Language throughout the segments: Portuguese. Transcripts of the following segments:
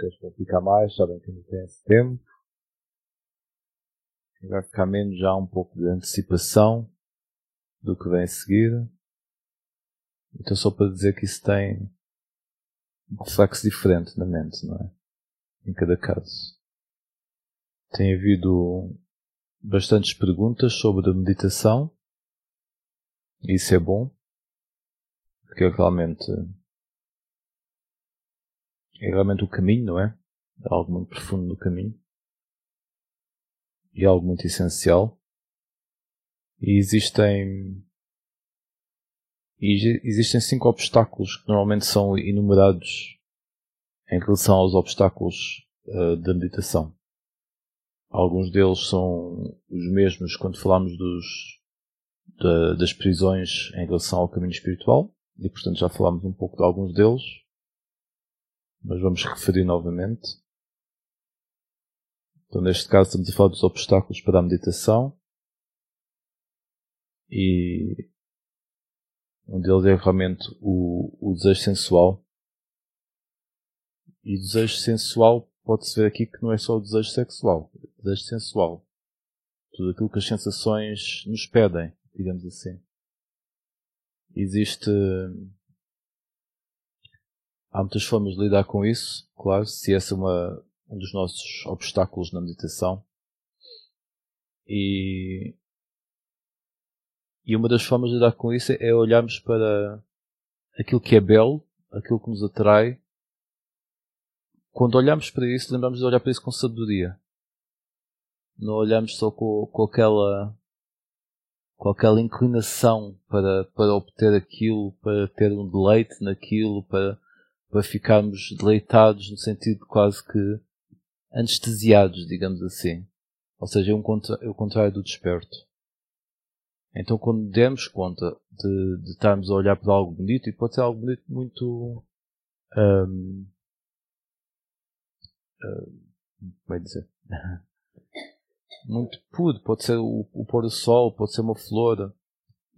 queres praticar mais, sabem que ainda tem esse tempo. Vai ficar menos já um pouco de antecipação do que vem a seguir. Então só para dizer que isso tem um reflexo diferente na mente, não é? Em cada caso. Tem havido bastantes perguntas sobre a meditação. Isso é bom. Porque é realmente é realmente o caminho, não é? Algo muito profundo no caminho. E algo muito essencial. E existem e existem cinco obstáculos que normalmente são enumerados em relação aos obstáculos uh, da meditação. Alguns deles são os mesmos quando falamos dos, da, das prisões em relação ao caminho espiritual, e portanto já falámos um pouco de alguns deles mas vamos referir novamente. Então, neste caso, estamos a falar dos obstáculos para a meditação. E um deles é realmente o, o desejo sensual. E desejo sensual pode-se ver aqui que não é só o desejo sexual, o desejo sensual. Tudo aquilo que as sensações nos pedem, digamos assim. Existe Há muitas formas de lidar com isso, claro, se esse é uma, um dos nossos obstáculos na meditação. E, e uma das formas de lidar com isso é olharmos para aquilo que é belo, aquilo que nos atrai. Quando olhamos para isso, lembramos de olhar para isso com sabedoria. Não olhamos só com, com aquela com aquela inclinação para, para obter aquilo, para ter um deleite naquilo, para para ficarmos deleitados no sentido quase que anestesiados, digamos assim. Ou seja, é, um contra, é o contrário do desperto. Então quando demos conta de, de estarmos a olhar para algo bonito, e pode ser algo bonito muito um, um, como é dizer? muito puro, pode ser o, o pôr do sol, pode ser uma flor,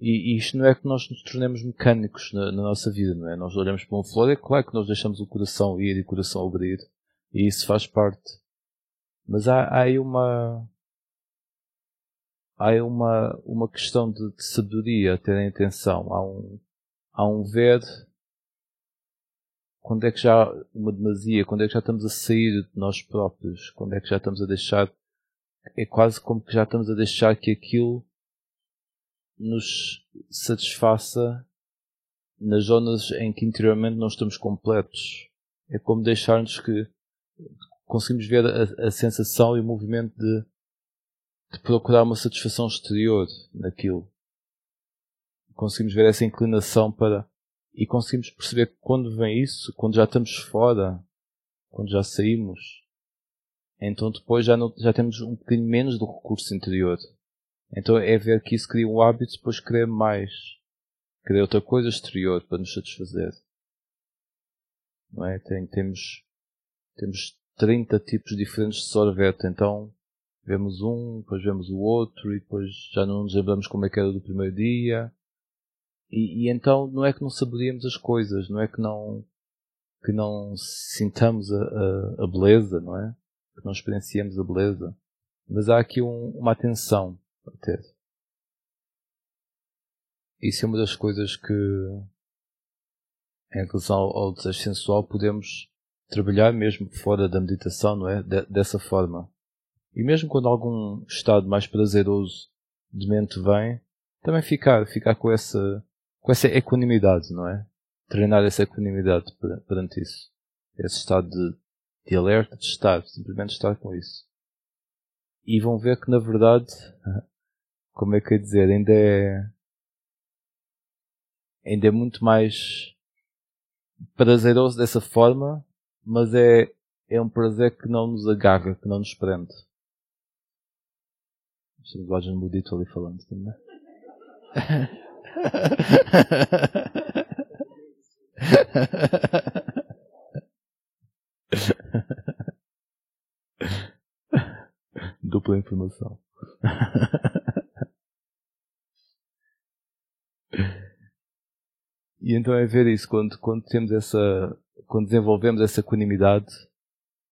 e, e, isto não é que nós nos tornemos mecânicos na, na, nossa vida, não é? Nós olhamos para uma flor, é claro que nós deixamos o coração ir e o coração abrir. E isso faz parte. Mas há, há aí uma. Há aí uma, uma questão de, de sabedoria a ter em atenção. Há um, há um ver quando é que já uma demasia, quando é que já estamos a sair de nós próprios, quando é que já estamos a deixar, é quase como que já estamos a deixar que aquilo nos satisfaça nas zonas em que interiormente não estamos completos. É como deixar-nos que conseguimos ver a, a, sensação e o movimento de, de procurar uma satisfação exterior naquilo. Conseguimos ver essa inclinação para. E conseguimos perceber que quando vem isso, quando já estamos fora, quando já saímos, então depois já, não, já temos um bocadinho menos do recurso interior. Então é ver que isso cria um hábito depois querer mais. Querer outra coisa exterior para nos satisfazer. Não é? Tem, temos, temos 30 tipos diferentes de sorvete, então vemos um, depois vemos o outro e depois já não nos lembramos como é que era do primeiro dia. E, e então não é que não saboreamos as coisas, não é que não, que não sintamos a, a, a beleza, não é? Que não experienciemos a beleza. Mas há aqui um, uma atenção Isso é uma das coisas que, em relação ao desejo sensual, podemos trabalhar mesmo fora da meditação, não é? De, dessa forma. E mesmo quando algum estado mais prazeroso de mente vem, também ficar, ficar com essa, com essa equanimidade, não é? Treinar essa equanimidade perante isso. Esse estado de, de alerta, de estar, simplesmente estar com isso. E vão ver que na verdade como é que eu ia dizer, ainda é, ainda é muito mais prazeroso dessa forma, mas é, é um prazer que não nos agarra, que não nos prende. Estamos lá no Budito ali falando também. Dupla informação. E então é ver isso, quando, quando temos essa, quando desenvolvemos essa equanimidade,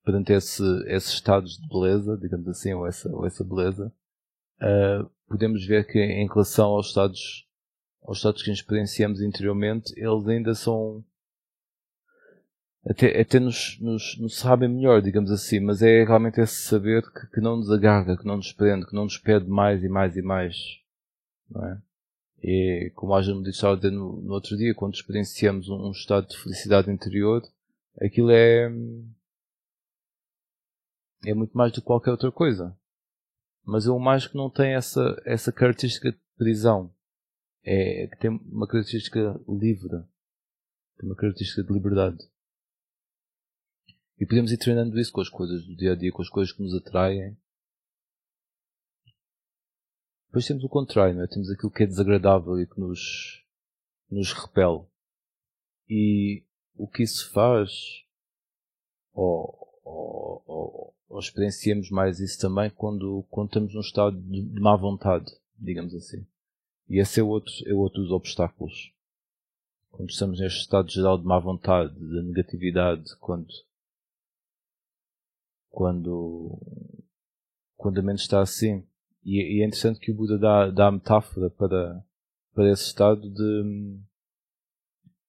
perante esse, esses estados de beleza, digamos assim, ou essa, ou essa beleza, uh, podemos ver que em relação aos estados, aos estados que experienciamos interiormente, eles ainda são até, até nos, nos, nos sabem melhor, digamos assim, mas é realmente esse saber que, que não nos agarra, que não nos prende, que não nos pede mais e mais e mais, não é? E como a gente estava a dizer no, no outro dia, quando experienciamos um, um estado de felicidade interior, aquilo é, é muito mais do que qualquer outra coisa. Mas é um mais que não tem essa, essa característica de prisão. É, que tem uma característica livre. Tem uma característica de liberdade. E podemos ir treinando isso com as coisas do dia a dia, com as coisas que nos atraem. Depois temos o contrário, não é? temos aquilo que é desagradável e que nos, nos repele. E o que isso faz, ou, ou, ou, ou experienciamos mais isso também quando, quando estamos num estado de, de má vontade, digamos assim. E esse é outro, é outro dos obstáculos. Quando estamos neste estado geral de má vontade, de negatividade, quando quando, quando a mente está assim. E, e é interessante que o Buda dá, dá a metáfora para, para esse estado de.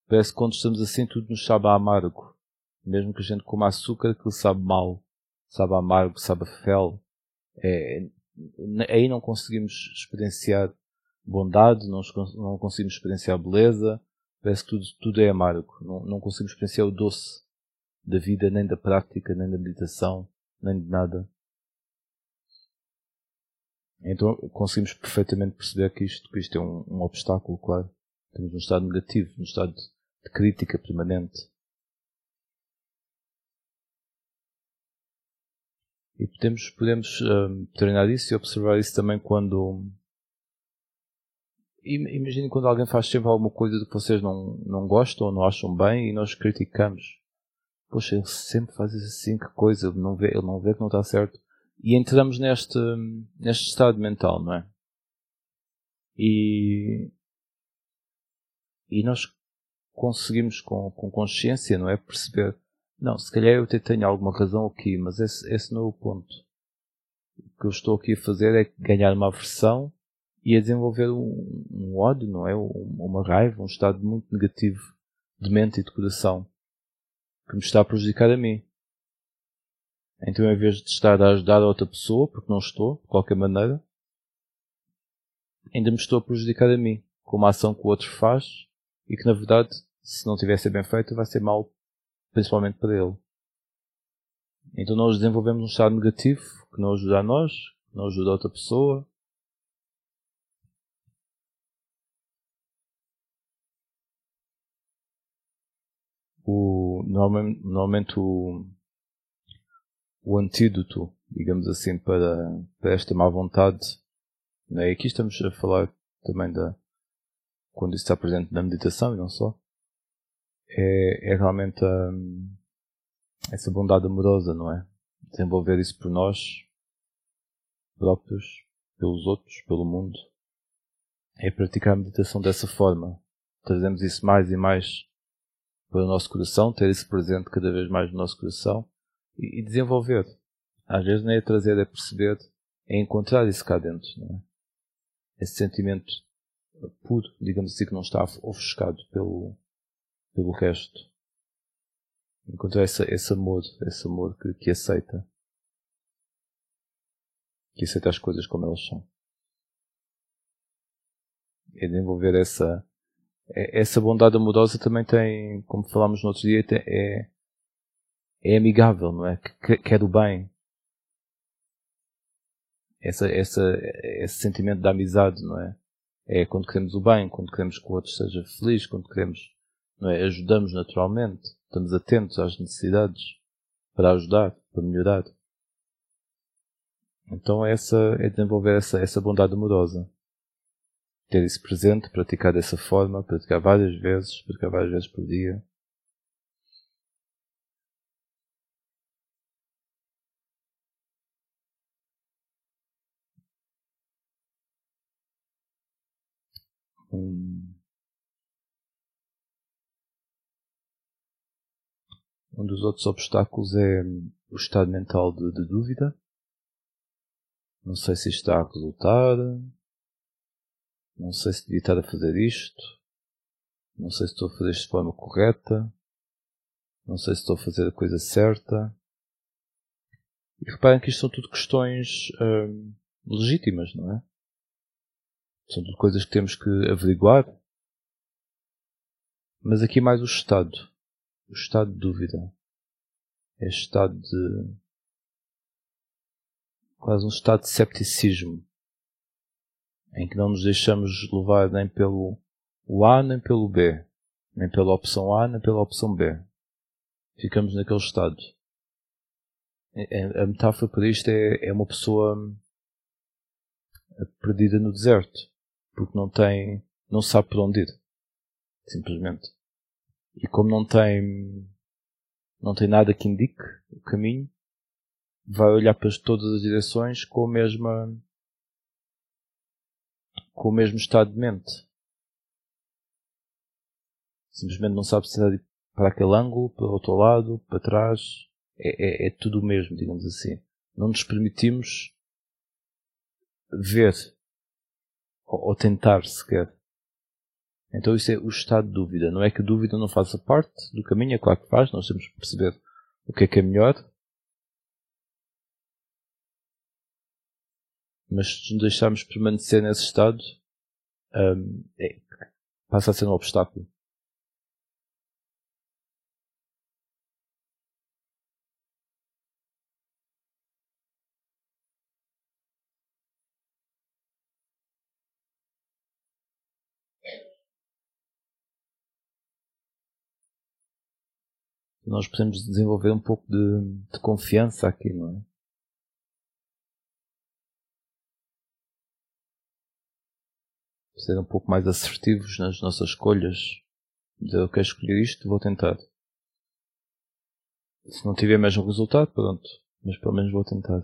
Parece que quando estamos assim tudo nos sabe amargo. Mesmo que a gente coma açúcar, aquilo sabe mal. Sabe amargo, sabe fel. É, aí não conseguimos experienciar bondade, não, não conseguimos experienciar beleza. Parece que tudo, tudo é amargo. Não, não conseguimos experienciar o doce da vida, nem da prática, nem da meditação, nem de nada. Então conseguimos perfeitamente perceber que isto, que isto é um, um obstáculo, claro. Estamos num estado negativo, num estado de crítica permanente. E podemos, podemos um, treinar isso e observar isso também quando. Imaginem quando alguém faz sempre alguma coisa que vocês não, não gostam ou não acham bem e nós criticamos poxa, ele sempre faz assim, que coisa, não vê, ele não vê que não está certo. E entramos neste, neste estado mental, não é? E, e nós conseguimos com, com consciência, não é? Perceber, não, se calhar eu até tenho alguma razão aqui, mas esse, esse não é o ponto. O que eu estou aqui a fazer é ganhar uma aversão e a desenvolver um, um ódio, não é? Uma raiva, um estado muito negativo de mente e de coração que me está a prejudicar a mim. Então, em vez de estar a ajudar a outra pessoa, porque não estou, de qualquer maneira, ainda me estou a prejudicar a mim, com uma ação que o outro faz e que, na verdade, se não tivesse bem feita, vai ser mal, principalmente para ele. Então, nós desenvolvemos um estado negativo que não ajuda a nós, que não ajuda a outra pessoa, o, normalmente, normalmente o, o antídoto, digamos assim, para, para esta má vontade, né? e aqui estamos a falar também da, quando isso está presente na meditação e não só, é, é realmente a, essa bondade amorosa, não é? Desenvolver isso por nós próprios, pelos outros, pelo mundo. É praticar a meditação dessa forma. Trazemos isso mais e mais para o nosso coração, ter isso presente cada vez mais no nosso coração e, desenvolver. Às vezes nem é trazer, é perceber, é encontrar isso cá dentro. Não é? Esse sentimento puro, digamos assim, que não está ofuscado pelo, pelo resto. Encontrar esse, esse amor, esse amor que, que aceita. Que aceita as coisas como elas são. É desenvolver essa, essa bondade amorosa também tem, como falámos no outro dia, é, é amigável, não é? Que, que é do bem. Essa, essa, esse sentimento de amizade, não é? É quando queremos o bem, quando queremos que o outro seja feliz, quando queremos, não é? Ajudamos naturalmente, estamos atentos às necessidades para ajudar, para melhorar. Então essa é desenvolver essa, essa bondade amorosa ter isso presente, praticar dessa forma, praticar várias vezes, praticar várias vezes por dia. Um, dos outros obstáculos é o estado mental de, de dúvida. Não sei se está a resultar. Não sei se devia estar a fazer isto. Não sei se estou a fazer isto de forma correta. Não sei se estou a fazer a coisa certa. E reparem que isto são tudo questões hum, legítimas, não é? São tudo coisas que temos que averiguar. Mas aqui mais o estado. O estado de dúvida. É estado de. quase um estado de cepticismo. Em que não nos deixamos levar nem pelo A nem pelo B. Nem pela opção A nem pela opção B. Ficamos naquele estado. É, é, a metáfora para isto é, é uma pessoa perdida no deserto porque não tem, não sabe por onde ir. Simplesmente. E como não tem, não tem nada que indique o caminho, vai olhar para todas as direções com a mesma, com o mesmo estado de mente. Simplesmente não sabe se ir para aquele ângulo, para o outro lado, para trás. É, é, é tudo o mesmo, digamos assim. Não nos permitimos ver ou, ou tentar sequer. Então isso é o estado de dúvida. Não é que a dúvida não faça parte do caminho, é claro que faz, nós temos que perceber o que é que é melhor. Mas se nos deixarmos permanecer nesse estado, um, é, passa a ser um obstáculo. Nós podemos desenvolver um pouco de, de confiança aqui, não é? Ser um pouco mais assertivos nas nossas escolhas. Dizer, eu quero escolher isto, vou tentar. Se não tiver mesmo resultado, pronto. Mas pelo menos vou tentar.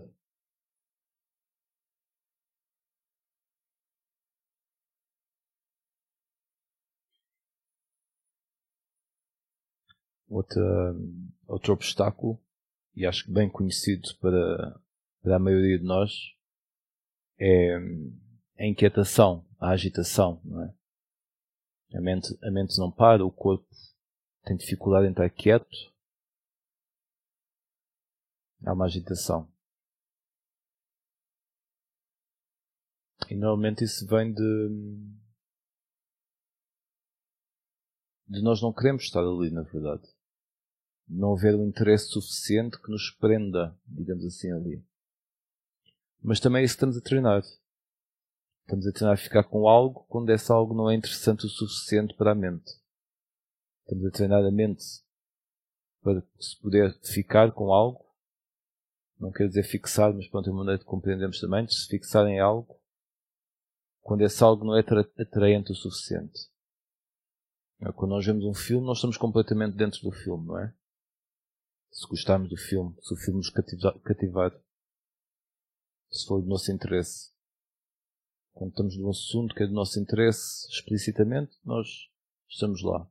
Outra, outro obstáculo, e acho que bem conhecido para, para a maioria de nós, é a inquietação, a agitação, não é? A mente, a mente não para, o corpo tem dificuldade em estar quieto. Há uma agitação. E normalmente isso vem de, de nós não queremos estar ali, na verdade não haver um interesse suficiente que nos prenda, digamos assim, ali. Mas também é isso que estamos a treinar. Estamos a treinar a ficar com algo quando esse algo não é interessante o suficiente para a mente. Estamos a treinar a mente para se poder ficar com algo. Não quero dizer fixar, mas pronto, é uma maneira de compreendermos também, de se fixar em algo quando esse algo não é atraente o suficiente. Quando nós vemos um filme, nós estamos completamente dentro do filme, não é? Se gostarmos do filme, se o filme nos cativar, se for do nosso interesse. Quando estamos num assunto que é do nosso interesse explicitamente, nós estamos lá.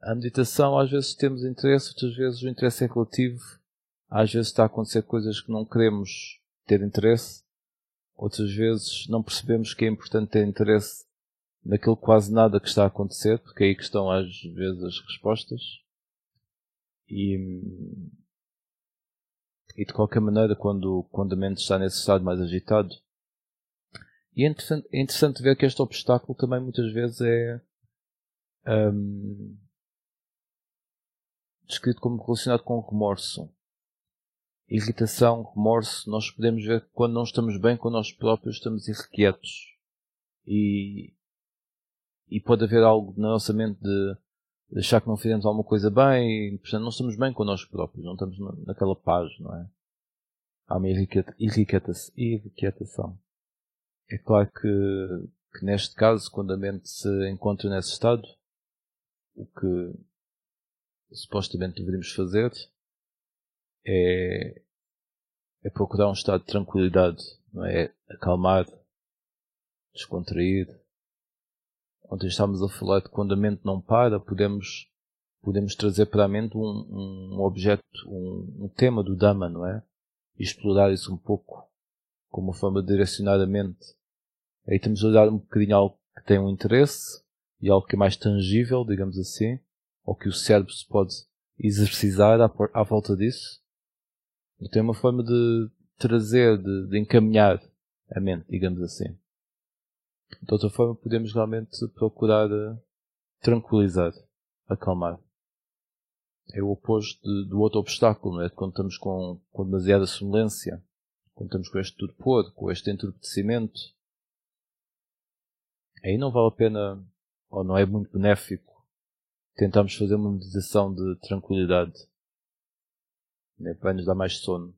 A meditação, às vezes temos interesse, outras vezes o interesse é relativo. Às vezes está a acontecer coisas que não queremos ter interesse. Outras vezes não percebemos que é importante ter interesse naquilo quase nada que está a acontecer, porque é aí que estão às vezes as respostas. E, e de qualquer maneira, quando, quando a mente está nesse estado mais agitado, e é interessante, é interessante ver que este obstáculo também muitas vezes é um, descrito como relacionado com remorso. Irritação, remorso, nós podemos ver que quando não estamos bem com nós próprios estamos irrequietos. E, e pode haver algo na nossa mente de achar que não fizemos alguma coisa bem, portanto não estamos bem connosco próprios, não estamos naquela paz, não é? Há uma irrequietação. É claro que, que neste caso, quando a mente se encontra nesse estado, o que supostamente deveríamos fazer é, é procurar um estado de tranquilidade, não é? Acalmar, descontrair, Ontem estávamos a falar de quando a mente não para, podemos podemos trazer para a mente um, um objeto, um, um, tema do Dhamma, não é? E explorar isso um pouco, como uma forma de direcionar a mente. Aí temos a olhar um bocadinho algo que tem um interesse e algo que é mais tangível, digamos assim, ou que o cérebro se pode exercitar à, à volta disso. E tem uma forma de trazer, de, de encaminhar a mente, digamos assim. De outra forma, podemos realmente procurar uh, tranquilizar, acalmar. É o oposto de, do outro obstáculo, não é? Quando estamos com, com demasiada sonolência, quando estamos com este torpor, com este entorpecimento, aí não vale a pena, ou não é muito benéfico, tentarmos fazer uma meditação de tranquilidade, né? para nos dar mais sono.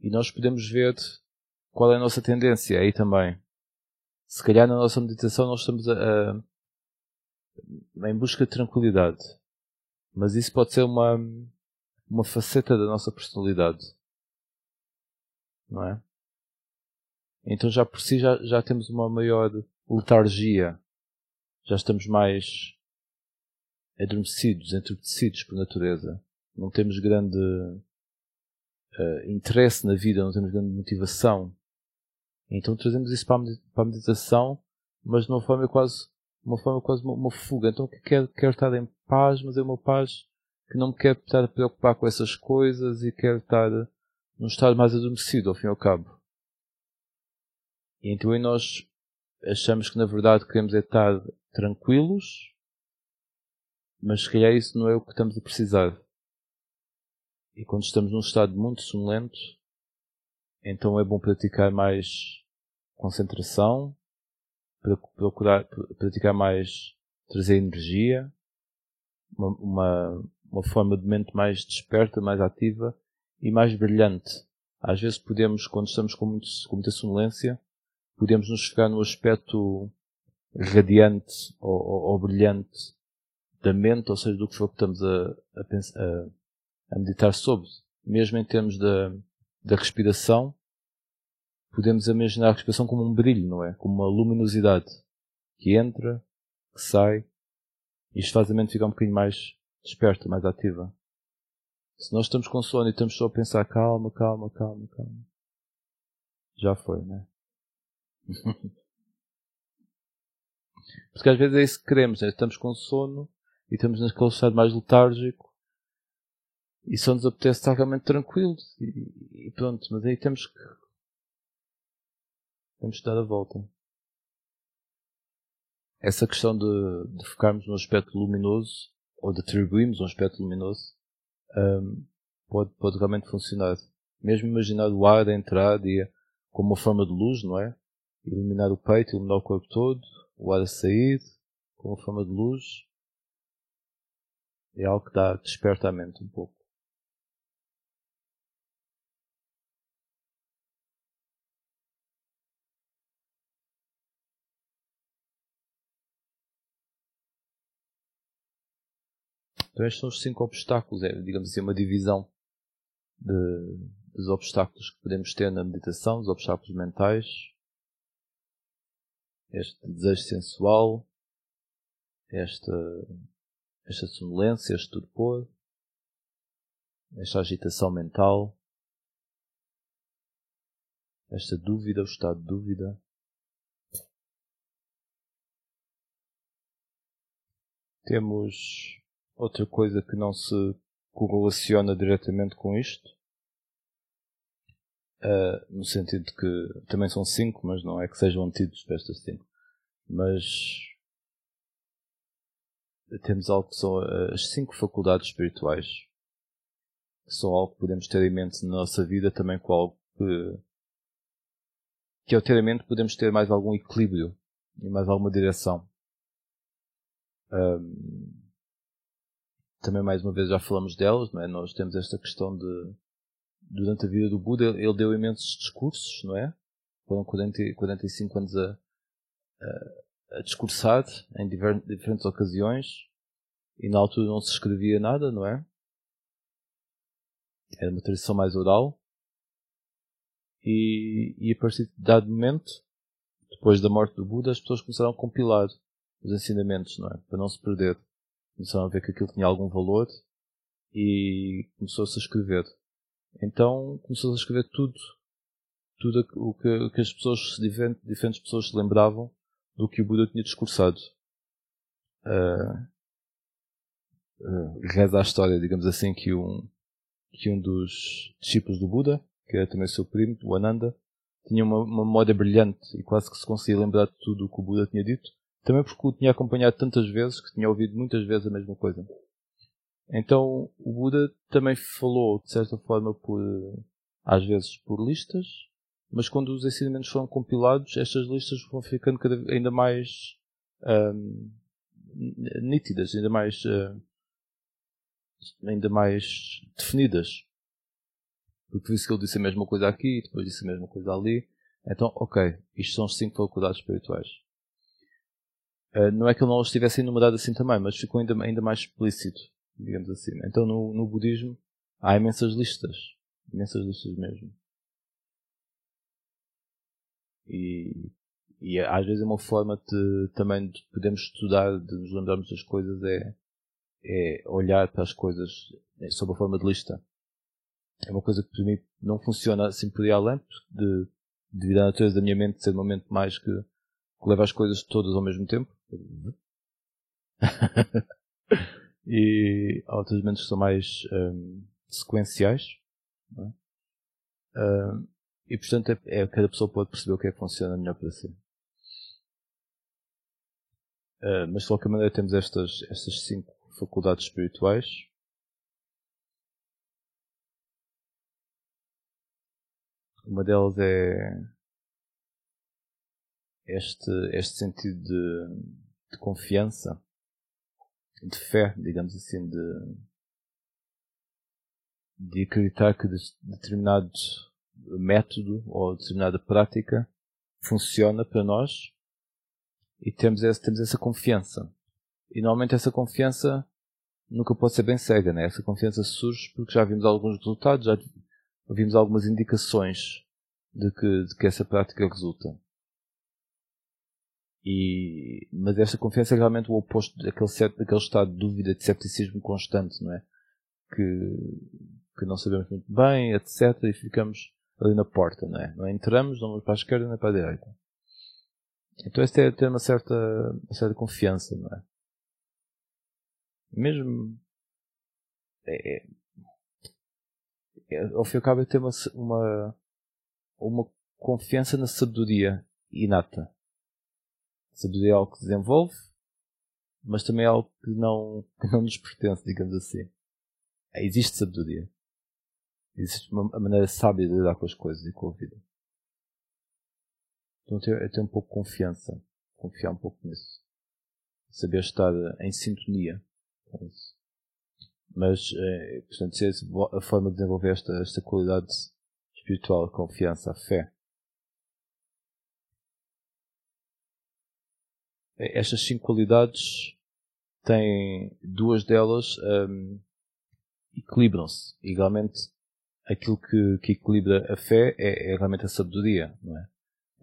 E nós podemos ver qual é a nossa tendência aí também. Se calhar na nossa meditação nós estamos a, a em busca de tranquilidade. Mas isso pode ser uma, uma faceta da nossa personalidade. Não é? Então já por si já, já temos uma maior letargia. Já estamos mais adormecidos, entorpecidos por natureza. Não temos grande uh, interesse na vida, não temos grande motivação. Então trazemos isso para a meditação, mas de uma forma quase uma forma quase uma, uma fuga. Então quero, quero estar em paz, mas é uma paz que não me quer estar a preocupar com essas coisas e quero estar num estado mais adormecido, ao fim e ao cabo. E então aí nós achamos que na verdade queremos é estar tranquilos, mas se calhar isso não é o que estamos a precisar. E quando estamos num estado muito sonolento, então é bom praticar mais concentração, procurar praticar mais, trazer energia, uma, uma, uma forma de mente mais desperta, mais ativa e mais brilhante. Às vezes podemos, quando estamos com, muito, com muita sonolência, podemos nos ficar no aspecto radiante ou, ou, ou, brilhante da mente, ou seja, do que for que estamos a, a, pensar, a, a meditar sobre. Mesmo em termos da, da respiração, podemos imaginar a respiração como um brilho, não é? Como uma luminosidade que entra, que sai, e isto faz a mente ficar um bocadinho mais desperta, mais ativa. Se nós estamos com sono e estamos só a pensar calma, calma, calma, calma, já foi, né? Porque às vezes é isso que queremos, né? estamos com sono e estamos naquele estado mais letárgico e só nos apetece estar realmente tranquilos e, e pronto, mas aí temos que temos de dar a volta. Essa questão de, de focarmos no aspecto luminoso, ou de atribuirmos um aspecto luminoso, um, pode, pode realmente funcionar. Mesmo imaginar o ar a entrar e, como uma forma de luz, não é? Iluminar o peito, iluminar o corpo todo, o ar a sair, como uma forma de luz, é algo que dá, desperta a mente um pouco. Então estes são os cinco obstáculos, é, digamos assim, uma divisão de, dos obstáculos que podemos ter na meditação, os obstáculos mentais, este desejo sensual, esta, esta sonolência, este torpor, esta agitação mental, esta dúvida, o estado de dúvida. Temos Outra coisa que não se correlaciona diretamente com isto, uh, no sentido que também são cinco, mas não é que sejam antídotos para estas cinco. Mas temos algo que são as cinco faculdades espirituais, que são algo que podemos ter em mente na nossa vida também com algo que, que ao ter em mente podemos ter mais algum equilíbrio e mais alguma direção. Um, também mais uma vez já falamos delas, não é? Nós temos esta questão de durante a vida do Buda ele deu imensos discursos, não é? Foram 40, 45 anos a, a, a discursar em diferentes ocasiões e na altura não se escrevia nada, não é? Era uma tradição mais oral. E, e a partir de dado momento, depois da morte do Buda, as pessoas começaram a compilar os ensinamentos, não é? Para não se perder Começaram a ver que aquilo tinha algum valor e começou-se a escrever. Então começou-se a escrever tudo, tudo o que, que as pessoas, diferentes, diferentes pessoas se lembravam do que o Buda tinha discursado. Uh, uh, reza a história, digamos assim, que um, que um dos discípulos do Buda, que era também seu primo, o Ananda, tinha uma, uma memória brilhante e quase que se conseguia lembrar de tudo o que o Buda tinha dito, também porque o tinha acompanhado tantas vezes que tinha ouvido muitas vezes a mesma coisa. Então o Buda também falou, de certa forma, por, às vezes por listas, mas quando os ensinamentos foram compilados, estas listas vão ficando ainda mais um, nítidas, ainda mais uh, ainda mais definidas. Porque isso que ele disse a mesma coisa aqui, depois disse a mesma coisa ali. Então, ok, isto são as cinco faculdades espirituais. Uh, não é que ele não os tivesse enumerado assim também, mas ficou ainda, ainda mais explícito, digamos assim. Então, no, no budismo, há imensas listas. Imensas listas mesmo. E, e às vezes é uma forma de também de podermos estudar, de nos lembrarmos das coisas, é, é olhar para as coisas sob a forma de lista. É uma coisa que para mim não funciona assim por ir além, de, devido à natureza da minha mente ser uma mente mais que, que leva as coisas todas ao mesmo tempo. e há outras mentes que são mais um, sequenciais. É? Um, e portanto é, é, cada pessoa pode perceber o que é que funciona melhor para si. Uh, mas de qualquer maneira temos estas, estas cinco faculdades espirituais. Uma delas é este, este sentido de, de confiança, de fé, digamos assim, de, de acreditar que determinado método ou determinada prática funciona para nós e temos essa, temos essa confiança. E normalmente essa confiança nunca pode ser bem cega, né? Essa confiança surge porque já vimos alguns resultados, já vimos algumas indicações de que, de que essa prática resulta. E, mas esta confiança é realmente o oposto daquele, daquele estado de dúvida, de cepticismo constante, não é? Que, que não sabemos muito bem, etc. E ficamos ali na porta, não é? Não entramos, não vamos para a esquerda nem para a direita. Então este é ter uma certa, uma certa confiança, não é? mesmo é, é, é, ao fim e ao cabo é ter uma, uma, uma confiança na sabedoria inata. Sabedoria é algo que desenvolve, mas também é algo que não, que não nos pertence, digamos assim. É, existe sabedoria. Existe uma, maneira sábia de lidar com as coisas e com a vida. Então é ter um pouco de confiança. Confiar um pouco nisso. Saber estar em sintonia mas, é, portanto, a forma de desenvolver esta, esta qualidade espiritual, a confiança, a fé. É, estas cinco qualidades têm duas delas um, equilibram-se. Igualmente, aquilo que, que, equilibra a fé é, é, realmente a sabedoria, não é?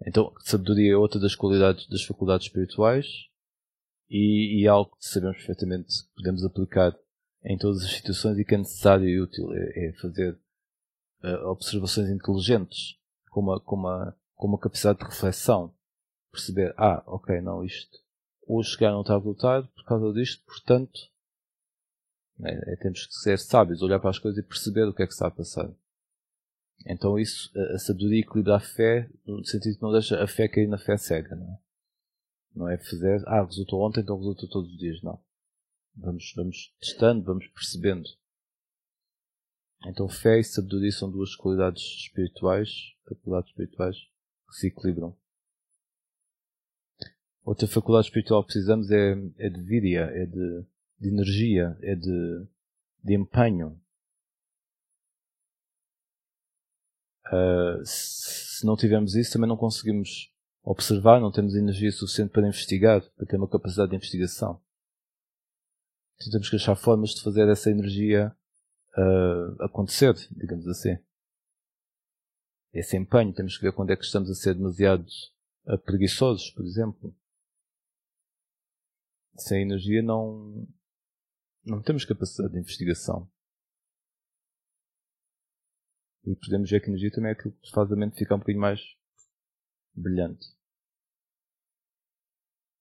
Então, sabedoria é outra das qualidades das faculdades espirituais e, e é algo que sabemos perfeitamente que podemos aplicar em todas as situações e que é necessário e útil. É, é fazer uh, observações inteligentes, com uma, com, uma, com uma capacidade de reflexão. Perceber, ah, ok, não, isto. Hoje chegar não está a por causa disto, portanto, é, é, temos que ser sábios, olhar para as coisas e perceber o que é que está a passar. Então isso, a, a sabedoria equilibra a fé, no sentido que não deixa a fé cair na fé cega, não é? Não é fazer, ah, resultou ontem, então resulta todos os dias. Não. Vamos, vamos testando, vamos percebendo. Então fé e sabedoria são duas qualidades espirituais, faculdades espirituais, que se equilibram. Outra faculdade espiritual que precisamos é, é de viria, é de, de energia, é de, de empenho. Uh, se não tivermos isso, também não conseguimos observar, não temos energia suficiente para investigar, para ter uma capacidade de investigação. Então temos que achar formas de fazer essa energia uh, acontecer, digamos assim. Esse empenho, temos que ver quando é que estamos a ser demasiado uh, preguiçosos, por exemplo. Sem energia não, não temos capacidade de investigação. E podemos ver que a energia também é aquilo que faz a mente ficar um bocadinho mais brilhante.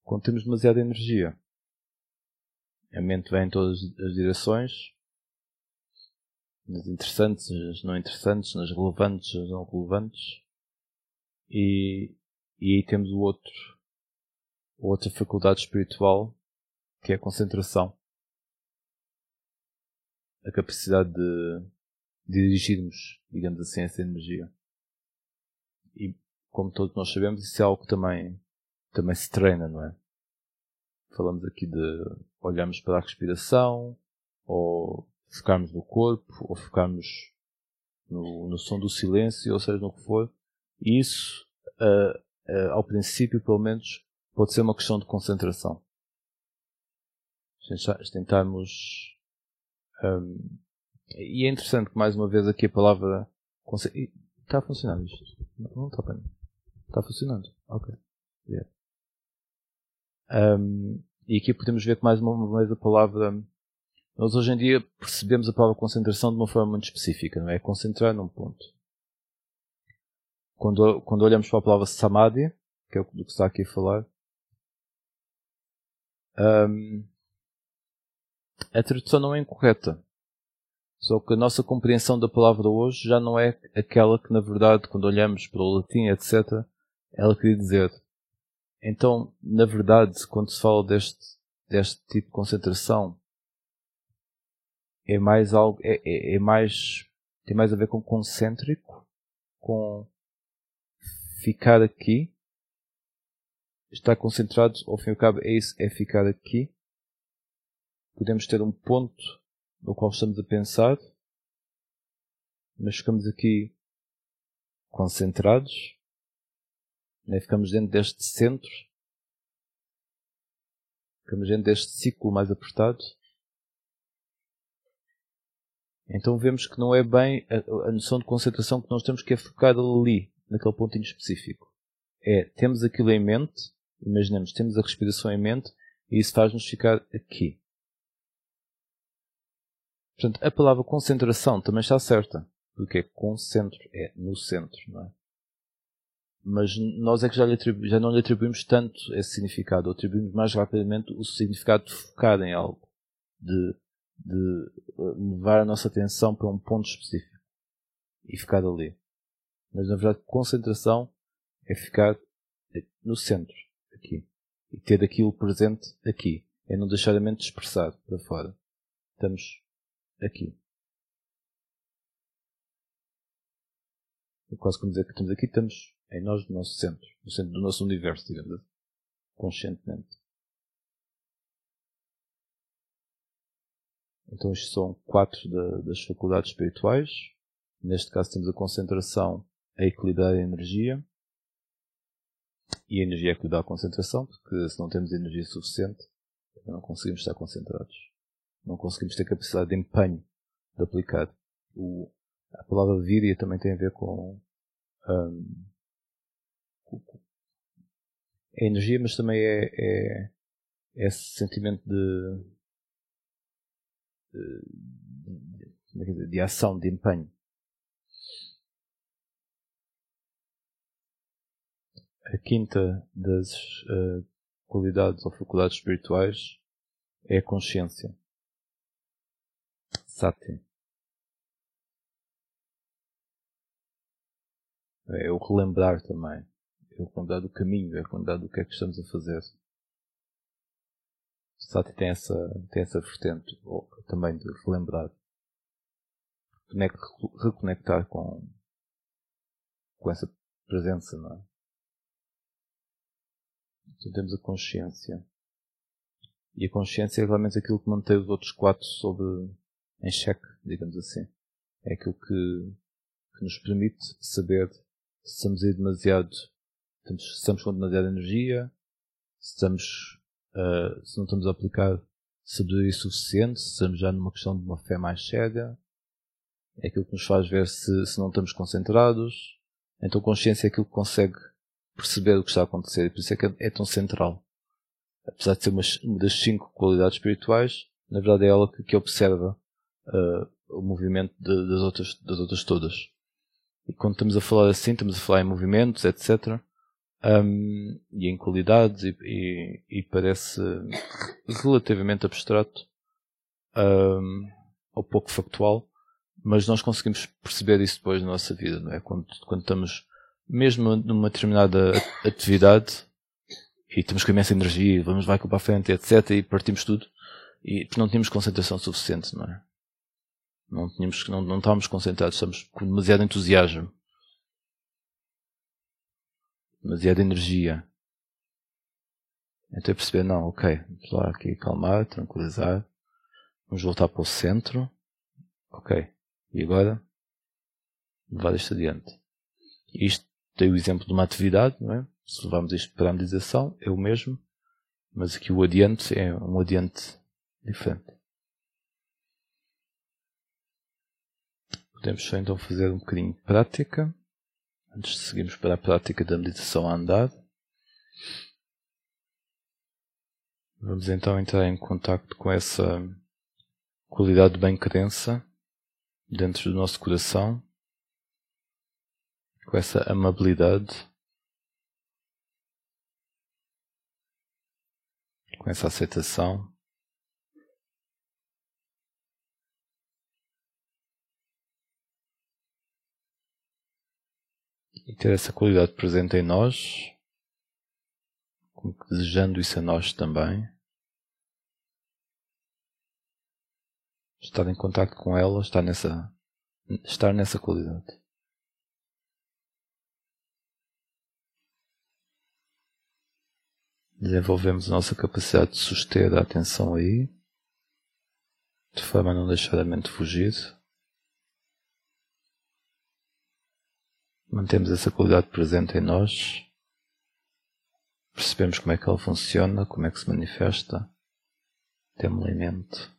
Quando temos demasiada energia, a mente vai em todas as direções, nas interessantes, nas não interessantes, nas relevantes, nas não relevantes, e, e aí temos o outro, outra faculdade espiritual, que é a concentração. A capacidade de dirigirmos, digamos assim, essa energia. E, como todos nós sabemos, isso é algo que também, também se treina, não é? Falamos aqui de olharmos para a respiração, ou focarmos no corpo, ou focarmos no, no som do silêncio, ou seja, no que for. E isso, uh, uh, ao princípio, pelo menos, pode ser uma questão de concentração. Tentarmos um, e é interessante que mais uma vez aqui a palavra está a funcionar isto. Não está bem. Está funcionando. Ok. Yeah. Um, e aqui podemos ver que mais uma vez a palavra. Nós hoje em dia percebemos a palavra concentração de uma forma muito específica, não é? Concentrar num ponto. Quando, quando olhamos para a palavra samadhi, que é do que está aqui a falar, um, a tradução não é incorreta. Só que a nossa compreensão da palavra hoje já não é aquela que, na verdade, quando olhamos para o latim, etc., ela queria dizer. Então, na verdade, quando se fala deste, deste tipo de concentração, é mais algo, é, é, é mais, tem mais a ver com concêntrico, com ficar aqui, estar concentrado, ao fim e ao cabo, é isso, é ficar aqui. Podemos ter um ponto no qual estamos a pensar, mas ficamos aqui concentrados, né? ficamos dentro deste centro, ficamos dentro deste ciclo mais apertado. Então vemos que não é bem a, a noção de concentração que nós temos que é focar ali, naquele pontinho específico. É, temos aquilo em mente, imaginemos, temos a respiração em mente, e isso faz-nos ficar aqui. Portanto, a palavra concentração também está certa. Porque é concentro, é no centro, não é? Mas nós é que já, já não lhe atribuímos tanto esse significado, atribuímos mais rapidamente o significado de focar em algo, de, de eh, levar a nossa atenção para um ponto específico e ficar ali. Mas na verdade, concentração é ficar no centro, aqui, e ter aquilo presente aqui, é não deixar a mente expressar para fora. Estamos aqui. Quase como dizer que estamos aqui, estamos em nós, no nosso centro, no centro do nosso universo, digamos assim, conscientemente. Então, estes são quatro da, das faculdades espirituais. Neste caso, temos a concentração, a equilibrar a energia. E a energia é que dá a concentração, porque se não temos energia suficiente, não conseguimos estar concentrados não conseguimos ter capacidade de empenho de aplicar. O, a palavra víria também tem a ver com, um, com a energia, mas também é, é, é esse sentimento de, de, é de ação, de empenho. A quinta das uh, qualidades ou faculdades espirituais é a consciência. Sati. É o relembrar também. É o relembrar do caminho, é o relembrar do que é que estamos a fazer. Sati tem essa, tem essa vertente ou, também de relembrar. reconectar com, com essa presença, não é? Então temos a consciência. E a consciência é realmente aquilo que mantém os outros quatro sobre em xeque, digamos assim. É aquilo que, que nos permite saber se estamos aí demasiado, se estamos com demasiada energia, se estamos, uh, se não estamos a aplicar sabedoria suficiente, se estamos já numa questão de uma fé mais cega. É aquilo que nos faz ver se, se não estamos concentrados. Então consciência é aquilo que consegue perceber o que está a acontecer. Por isso é que é, é tão central. Apesar de ser uma, uma das cinco qualidades espirituais, Na verdade é ela que, que observa uh, o movimento de, das, outras, das outras todas. E quando estamos a falar assim, estamos a falar em movimentos, etc. Um, e em qualidades, e, e, e, parece relativamente abstrato um, ou pouco factual, mas nós conseguimos perceber isso depois na nossa vida, não é? Quando, quando estamos mesmo numa determinada atividade e estamos com imensa energia, vamos vai para a frente, etc. e partimos tudo, e não tínhamos concentração suficiente, não é? Não, tínhamos, não, não estávamos concentrados, estamos com demasiado entusiasmo. Demasiada energia. Então perceber, não, ok, vamos lá aqui calmar, tranquilizar. Vamos voltar para o centro. Ok. E agora? Levar isto adiante. Isto tem o exemplo de uma atividade, não é? Se levarmos isto para a meditação, é o mesmo, mas aqui o adiante é um adiante diferente. Podemos só então fazer um bocadinho de prática, antes de seguirmos para a prática da meditação a andar. Vamos então entrar em contato com essa qualidade de bem-crença dentro do nosso coração com essa amabilidade, com essa aceitação. E ter essa qualidade presente em nós, desejando isso a nós também. Estar em contato com ela, estar nessa, estar nessa qualidade. Desenvolvemos a nossa capacidade de suster a atenção aí, de forma a não deixar a mente fugir. Mantemos essa qualidade presente em nós. Percebemos como é que ela funciona, como é que se manifesta. Temos em mente.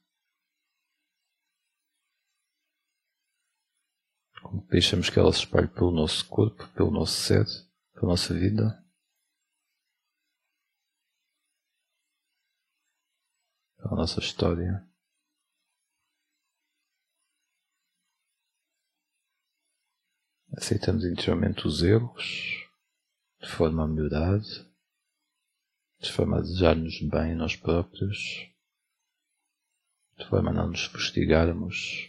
Como deixamos que ela se espalhe pelo nosso corpo, pelo nosso ser, pela nossa vida. a nossa história. Aceitamos interiormente os erros, de forma a melhorar, de forma a desejar-nos bem nós próprios, de forma a não nos fustigarmos.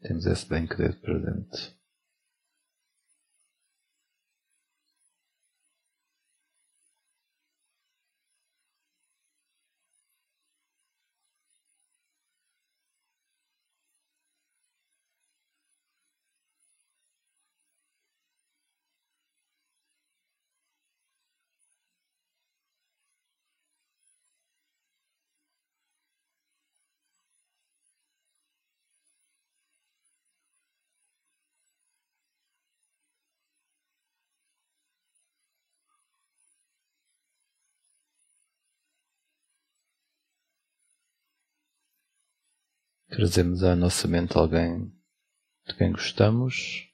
Temos esse bem-querer presente. Trazemos à nossa mente alguém de quem gostamos,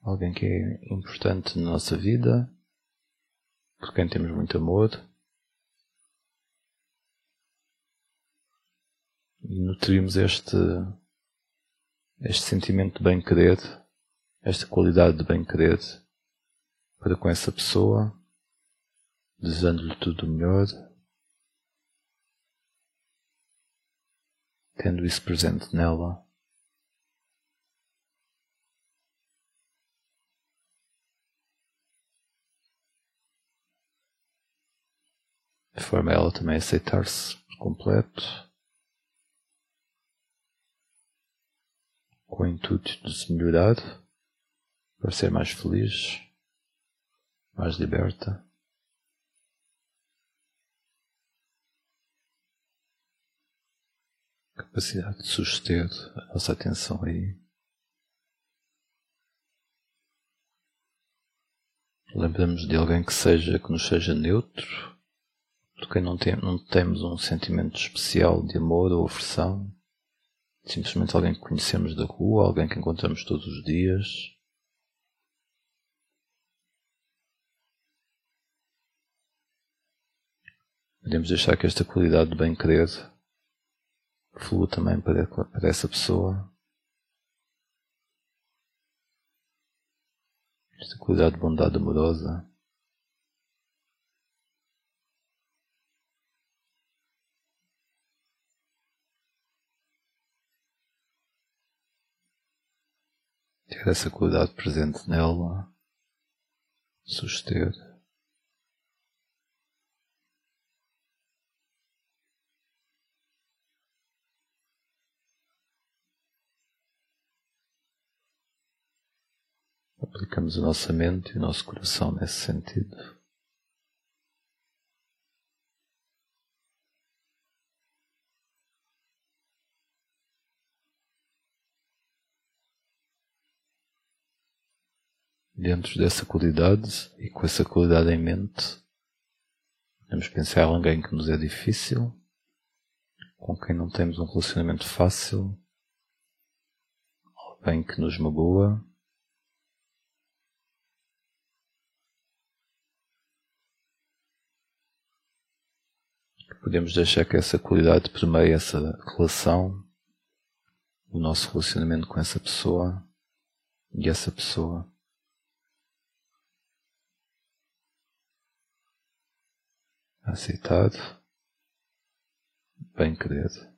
alguém que é importante na nossa vida, por quem temos muito amor. E nutrimos este, este sentimento de bem-querer, esta qualidade de bem-querer para com essa pessoa, desejando-lhe tudo o melhor. Tendo isso presente nela. De forma a ela também aceitar-se por completo, com o intuito de se melhorar, para ser mais feliz, mais liberta. Capacidade de suster a nossa atenção aí. Lembramos de alguém que seja, que nos seja neutro, de quem não, tem, não temos um sentimento especial de amor ou aversão, simplesmente alguém que conhecemos da rua, alguém que encontramos todos os dias. Podemos deixar que esta qualidade de bem-querer flua também para, para essa pessoa. Esta qualidade de bondade amorosa. ter essa qualidade presente nela, suster. Aplicamos a nossa mente e o nosso coração nesse sentido. dentro dessa qualidade e com essa qualidade em mente, podemos pensar em alguém que nos é difícil, com quem não temos um relacionamento fácil, alguém que nos magoa. Podemos deixar que essa qualidade permeie essa relação, o nosso relacionamento com essa pessoa e essa pessoa. aceitado, bem querido.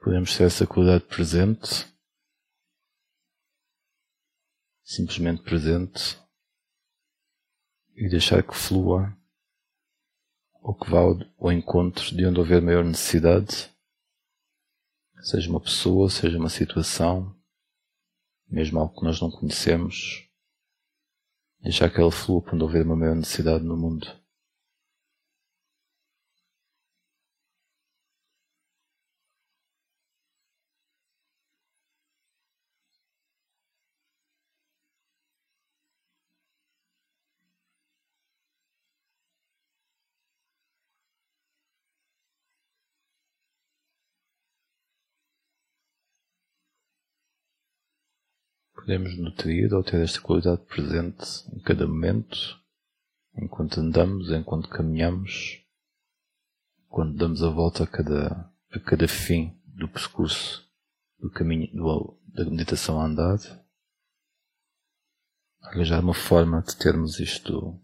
Podemos ter essa qualidade presente, simplesmente presente, e deixar que flua, ou que vá ao encontro de onde houver maior necessidade, seja uma pessoa, seja uma situação, mesmo algo que nós não conhecemos, deixar que ela flua quando houver uma maior necessidade no mundo. Podemos nutrir ou ter esta qualidade presente em cada momento, enquanto andamos, enquanto caminhamos, quando damos a volta a cada, a cada fim do percurso do caminho do, da meditação a andar, arranjar uma forma de termos isto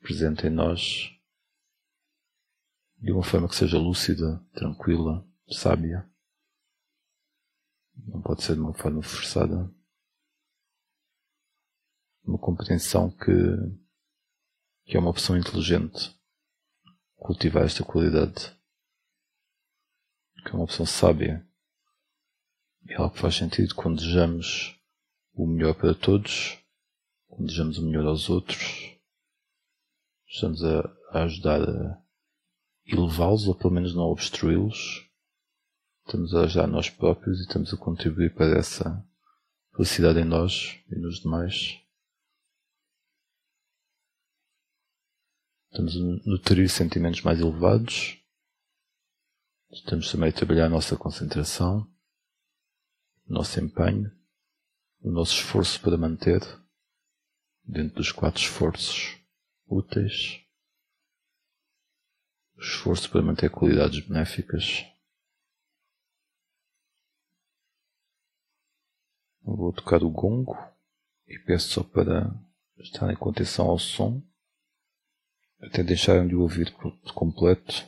presente em nós de uma forma que seja lúcida, tranquila, sábia. Não pode ser de uma forma forçada. Uma compreensão que, que é uma opção inteligente cultivar esta qualidade. Que é uma opção sábia. É algo que faz sentido quando desejamos o melhor para todos, quando desejamos o melhor aos outros, estamos a, a ajudar a elevá-los ou pelo menos não obstruí-los estamos a ajudar nós próprios e estamos a contribuir para essa felicidade em nós e nos demais. Estamos a nutrir sentimentos mais elevados. Estamos também a trabalhar a nossa concentração, o nosso empenho, o nosso esforço para manter dentro dos quatro esforços úteis, o esforço para manter qualidades benéficas Vou tocar o gongo e peço só para estarem com atenção ao som, até deixarem de ouvir por completo.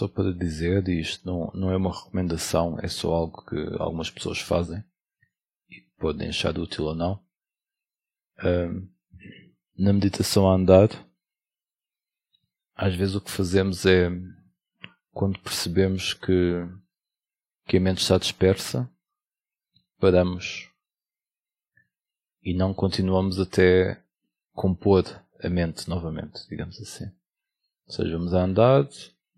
Só para dizer, isto não, não é uma recomendação, é só algo que algumas pessoas fazem e podem achar útil ou não. Um, na meditação a andar, às vezes o que fazemos é quando percebemos que, que a mente está dispersa, paramos e não continuamos até compor a mente novamente, digamos assim. Ou seja, vamos a andar,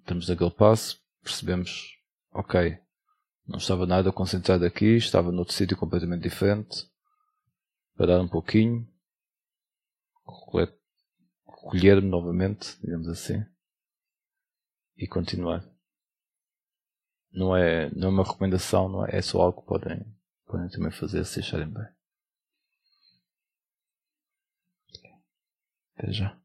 estamos naquele passo, percebemos, ok, não estava nada concentrado aqui, estava noutro sítio completamente diferente, parar um pouquinho, recolher-me novamente, digamos assim, e continuar. Não é, não é uma recomendação, não é, é só algo que podem, podem também fazer se acharem bem. Até já.